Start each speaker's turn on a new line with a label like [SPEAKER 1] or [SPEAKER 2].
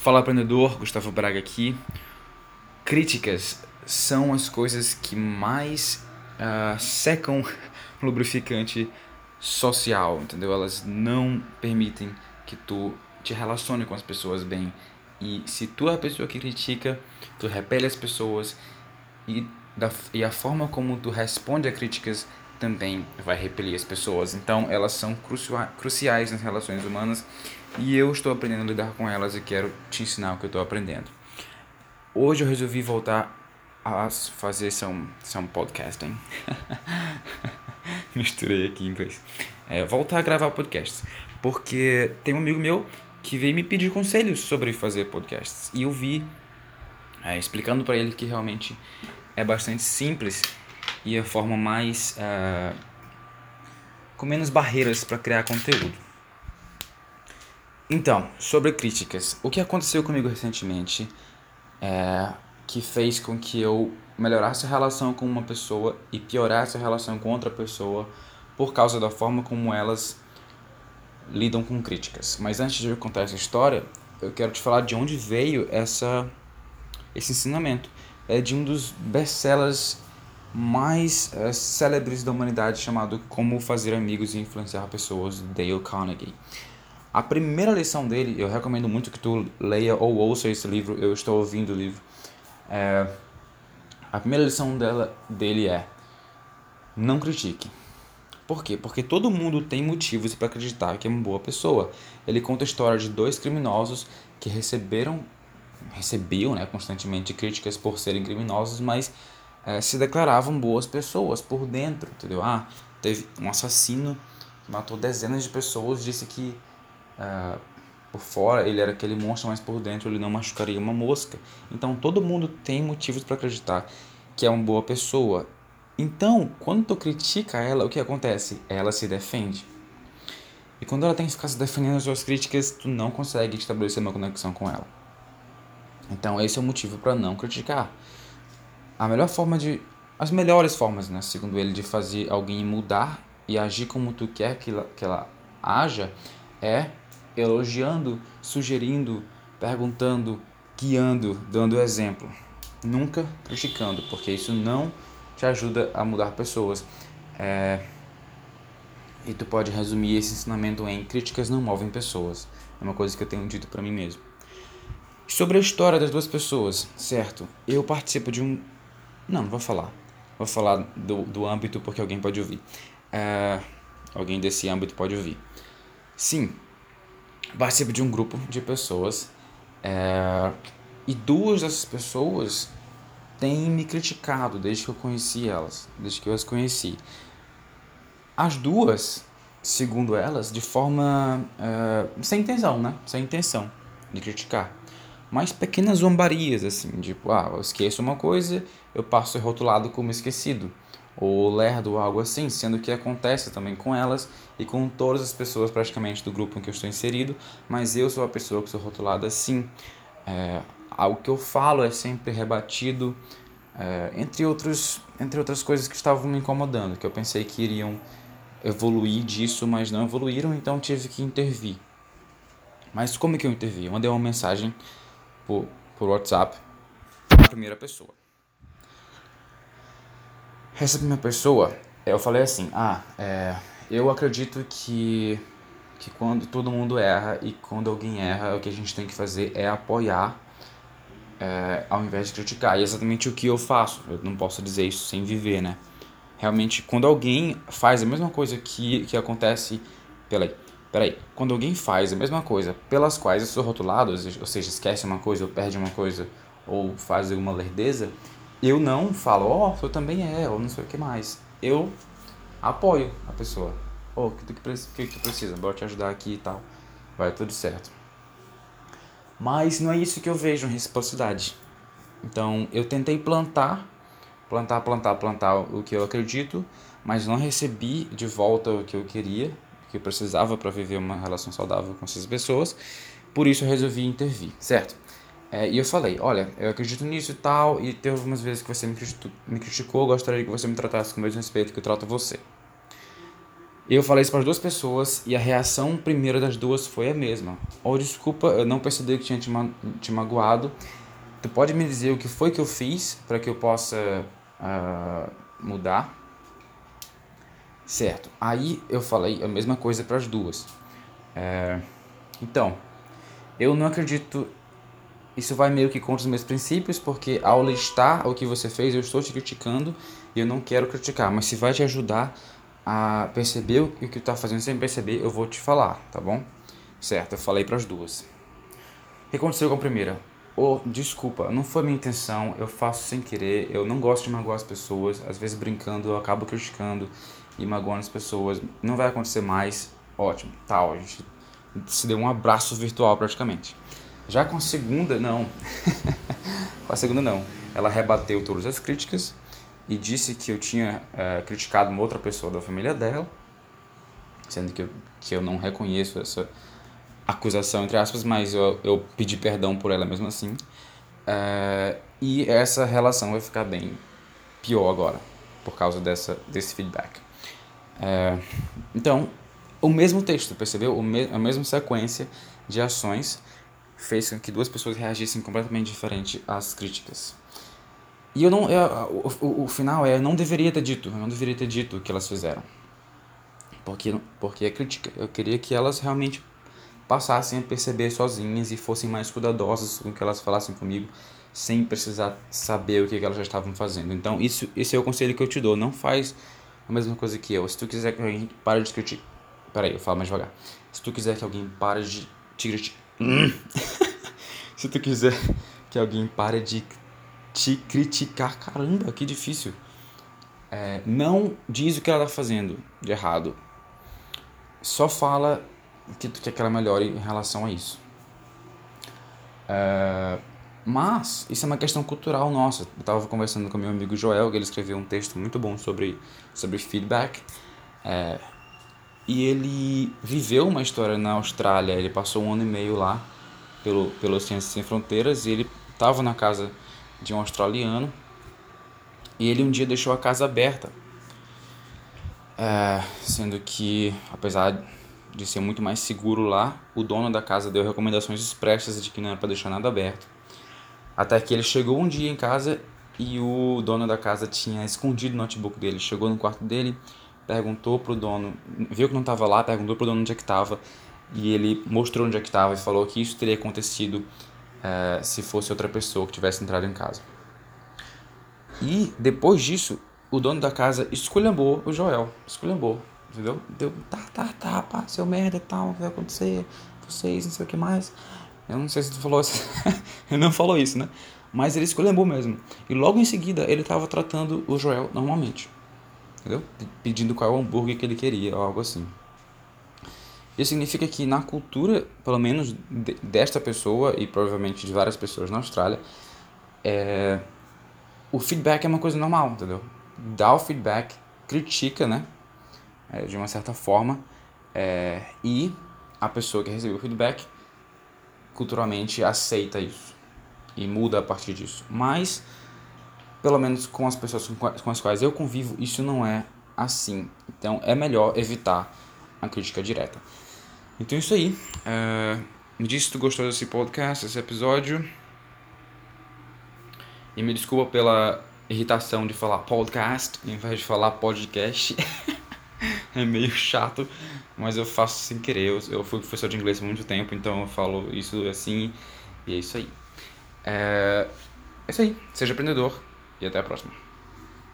[SPEAKER 1] Fala aprendedor, Gustavo Braga aqui. Críticas são as coisas que mais uh, secam o lubrificante social, entendeu? Elas não permitem que tu te relacione com as pessoas bem. E se tu é a pessoa que critica, tu repele as pessoas e, da, e a forma como tu responde a críticas também vai repelir as pessoas. Então, elas são cruciais nas relações humanas e eu estou aprendendo a lidar com elas e quero te ensinar o que eu estou aprendendo. Hoje eu resolvi voltar a fazer some, some podcasting. Misturei aqui em inglês. É, voltar a gravar podcasts. Porque tem um amigo meu que veio me pedir conselhos sobre fazer podcasts. E eu vi, é, explicando para ele que realmente é bastante simples e a forma mais. Uh, com menos barreiras para criar conteúdo. Então, sobre críticas. O que aconteceu comigo recentemente é, que fez com que eu melhorasse a relação com uma pessoa e piorasse a relação com outra pessoa por causa da forma como elas lidam com críticas. Mas antes de eu contar essa história, eu quero te falar de onde veio essa esse ensinamento. É de um dos best-sellers mais é, célebres da humanidade chamado Como Fazer Amigos e Influenciar Pessoas, Dale Carnegie. A primeira lição dele, eu recomendo muito que tu leia ou ouça esse livro, eu estou ouvindo o livro. É, a primeira lição dela, dele é: não critique. Por quê? Porque todo mundo tem motivos para acreditar que é uma boa pessoa. Ele conta a história de dois criminosos que receberam, recebiam né, constantemente críticas por serem criminosos, mas é, se declaravam boas pessoas por dentro, entendeu? Ah, teve um assassino que matou dezenas de pessoas, disse que ah, por fora ele era aquele monstro, mas por dentro ele não machucaria uma mosca. Então todo mundo tem motivos para acreditar que é uma boa pessoa. Então, quando tu critica ela, o que acontece? Ela se defende. E quando ela tem que ficar se defendendo das suas críticas, tu não consegue estabelecer uma conexão com ela. Então, esse é o motivo para não criticar. A melhor forma de. As melhores formas, né, segundo ele, de fazer alguém mudar e agir como tu quer que ela, que ela haja é elogiando, sugerindo, perguntando, guiando, dando exemplo. Nunca criticando, porque isso não te ajuda a mudar pessoas. É... E tu pode resumir esse ensinamento em críticas não movem pessoas. É uma coisa que eu tenho dito para mim mesmo. Sobre a história das duas pessoas, certo? Eu participo de um. Não, não vou falar. Vou falar do, do âmbito porque alguém pode ouvir. É... Alguém desse âmbito pode ouvir. Sim, participo de um grupo de pessoas é, e duas dessas pessoas têm me criticado desde que eu conheci elas, desde que eu as conheci. As duas, segundo elas, de forma é, sem intenção, né? Sem intenção de criticar. Mas pequenas zombarias, assim, tipo, ah, eu esqueço uma coisa, eu passo rotulado como esquecido ou lerdo, algo assim, sendo que acontece também com elas e com todas as pessoas praticamente do grupo em que eu estou inserido, mas eu sou a pessoa que sou rotulada assim. É, algo que eu falo é sempre rebatido, é, entre, outros, entre outras coisas que estavam me incomodando, que eu pensei que iriam evoluir disso, mas não evoluíram, então tive que intervir. Mas como que eu intervi? Eu mandei uma mensagem por, por WhatsApp para a primeira pessoa. Essa primeira pessoa, eu falei assim, ah, é, eu acredito que, que quando todo mundo erra e quando alguém erra, o que a gente tem que fazer é apoiar é, ao invés de criticar. E é exatamente o que eu faço. Eu não posso dizer isso sem viver, né? Realmente, quando alguém faz a mesma coisa que, que acontece. Peraí, peraí. Quando alguém faz a mesma coisa pelas quais eu sou rotulado, ou seja, esquece uma coisa ou perde uma coisa ou faz alguma lerdeza, eu não falo, ó, oh, eu também é, ou não sei o que mais. Eu apoio a pessoa. Ô, oh, o que, que, que tu precisa? Bora te ajudar aqui e tal. Vai tudo certo. Mas não é isso que eu vejo em reciprocidade. Então, eu tentei plantar, plantar, plantar, plantar o que eu acredito, mas não recebi de volta o que eu queria, o que eu precisava para viver uma relação saudável com essas pessoas. Por isso eu resolvi intervir, certo? É, e eu falei, olha, eu acredito nisso e tal, e teve algumas vezes que você me criticou, me criticou, gostaria que você me tratasse com o mesmo respeito que eu trato você. Eu falei isso para as duas pessoas e a reação primeira das duas foi a mesma. Oh, desculpa, eu não percebi que tinha te, ma te magoado. Tu pode me dizer o que foi que eu fiz para que eu possa uh, mudar? Certo. Aí eu falei a mesma coisa para as duas. É, então, eu não acredito. Isso vai meio que contra os meus princípios, porque ao listar o que você fez, eu estou te criticando e eu não quero criticar. Mas se vai te ajudar a perceber o que tu está fazendo sem perceber, eu vou te falar, tá bom? Certo, eu falei para as duas. O que aconteceu com a primeira? Oh, desculpa, não foi minha intenção, eu faço sem querer, eu não gosto de magoar as pessoas, às vezes brincando eu acabo criticando e magoando as pessoas, não vai acontecer mais, ótimo, tal, a gente se deu um abraço virtual praticamente. Já com a segunda, não. com a segunda, não. Ela rebateu todas as críticas e disse que eu tinha é, criticado uma outra pessoa da família dela, sendo que eu, que eu não reconheço essa acusação, entre aspas, mas eu, eu pedi perdão por ela mesmo assim. É, e essa relação vai ficar bem pior agora, por causa dessa, desse feedback. É, então, o mesmo texto, percebeu? O me a mesma sequência de ações fez com que duas pessoas reagissem completamente diferente às críticas. E eu não. Eu, o, o, final é: eu não deveria ter dito, eu não deveria ter dito o que elas fizeram. Porque, porque é crítica. Eu queria que elas realmente passassem a perceber sozinhas e fossem mais cuidadosas com o que elas falassem comigo, sem precisar saber o que elas já estavam fazendo. Então, isso, esse é o conselho que eu te dou. Não faz a mesma coisa que eu. Se tu quiser que alguém pare de criticar. Peraí, eu falo mais devagar. Se tu quiser que alguém pare de te Se tu quiser que alguém pare de te criticar. Caramba, que difícil. É, não diz o que ela tá fazendo de errado. Só fala que tu quer que ela melhore em relação a isso. É, mas isso é uma questão cultural nossa. Eu estava conversando com meu amigo Joel, que ele escreveu um texto muito bom sobre, sobre feedback. É, e ele viveu uma história na Austrália. Ele passou um ano e meio lá pelo, pelo Ciências Sem Fronteiras e ele estava na casa de um australiano e ele um dia deixou a casa aberta, é, sendo que apesar de ser muito mais seguro lá, o dono da casa deu recomendações expressas de que não era para deixar nada aberto. Até que ele chegou um dia em casa e o dono da casa tinha escondido o notebook dele. Chegou no quarto dele, perguntou pro dono, viu que não estava lá, perguntou pro dono onde é que estava e ele mostrou onde é que estava e falou que isso teria acontecido é, se fosse outra pessoa que tivesse entrado em casa. E depois disso, o dono da casa esculhambou o Joel. Esculhambou, entendeu? Deu, tá, tá, tá, pá, seu merda tal, o que vai acontecer? Vocês, não sei o que mais. Eu não sei se tu falou isso. ele não falou isso, né? Mas ele esculhambou mesmo. E logo em seguida, ele estava tratando o Joel normalmente. Entendeu? Pedindo qual hambúrguer que ele queria, ou algo assim. Isso significa que na cultura, pelo menos desta pessoa e provavelmente de várias pessoas na Austrália, é, o feedback é uma coisa normal, entendeu? Dá o feedback, critica, né? É, de uma certa forma, é, e a pessoa que recebeu o feedback culturalmente aceita isso e muda a partir disso. Mas, pelo menos com as pessoas com as quais eu convivo, isso não é assim. Então é melhor evitar a crítica direta. Então é isso aí. Uh, me diz se tu gostou desse podcast, desse episódio. E me desculpa pela irritação de falar podcast em vez de falar podcast. é meio chato, mas eu faço sem querer. Eu, eu fui professor de inglês há muito tempo, então eu falo isso assim. E é isso aí. É, é isso aí. Seja aprendedor e até a próxima.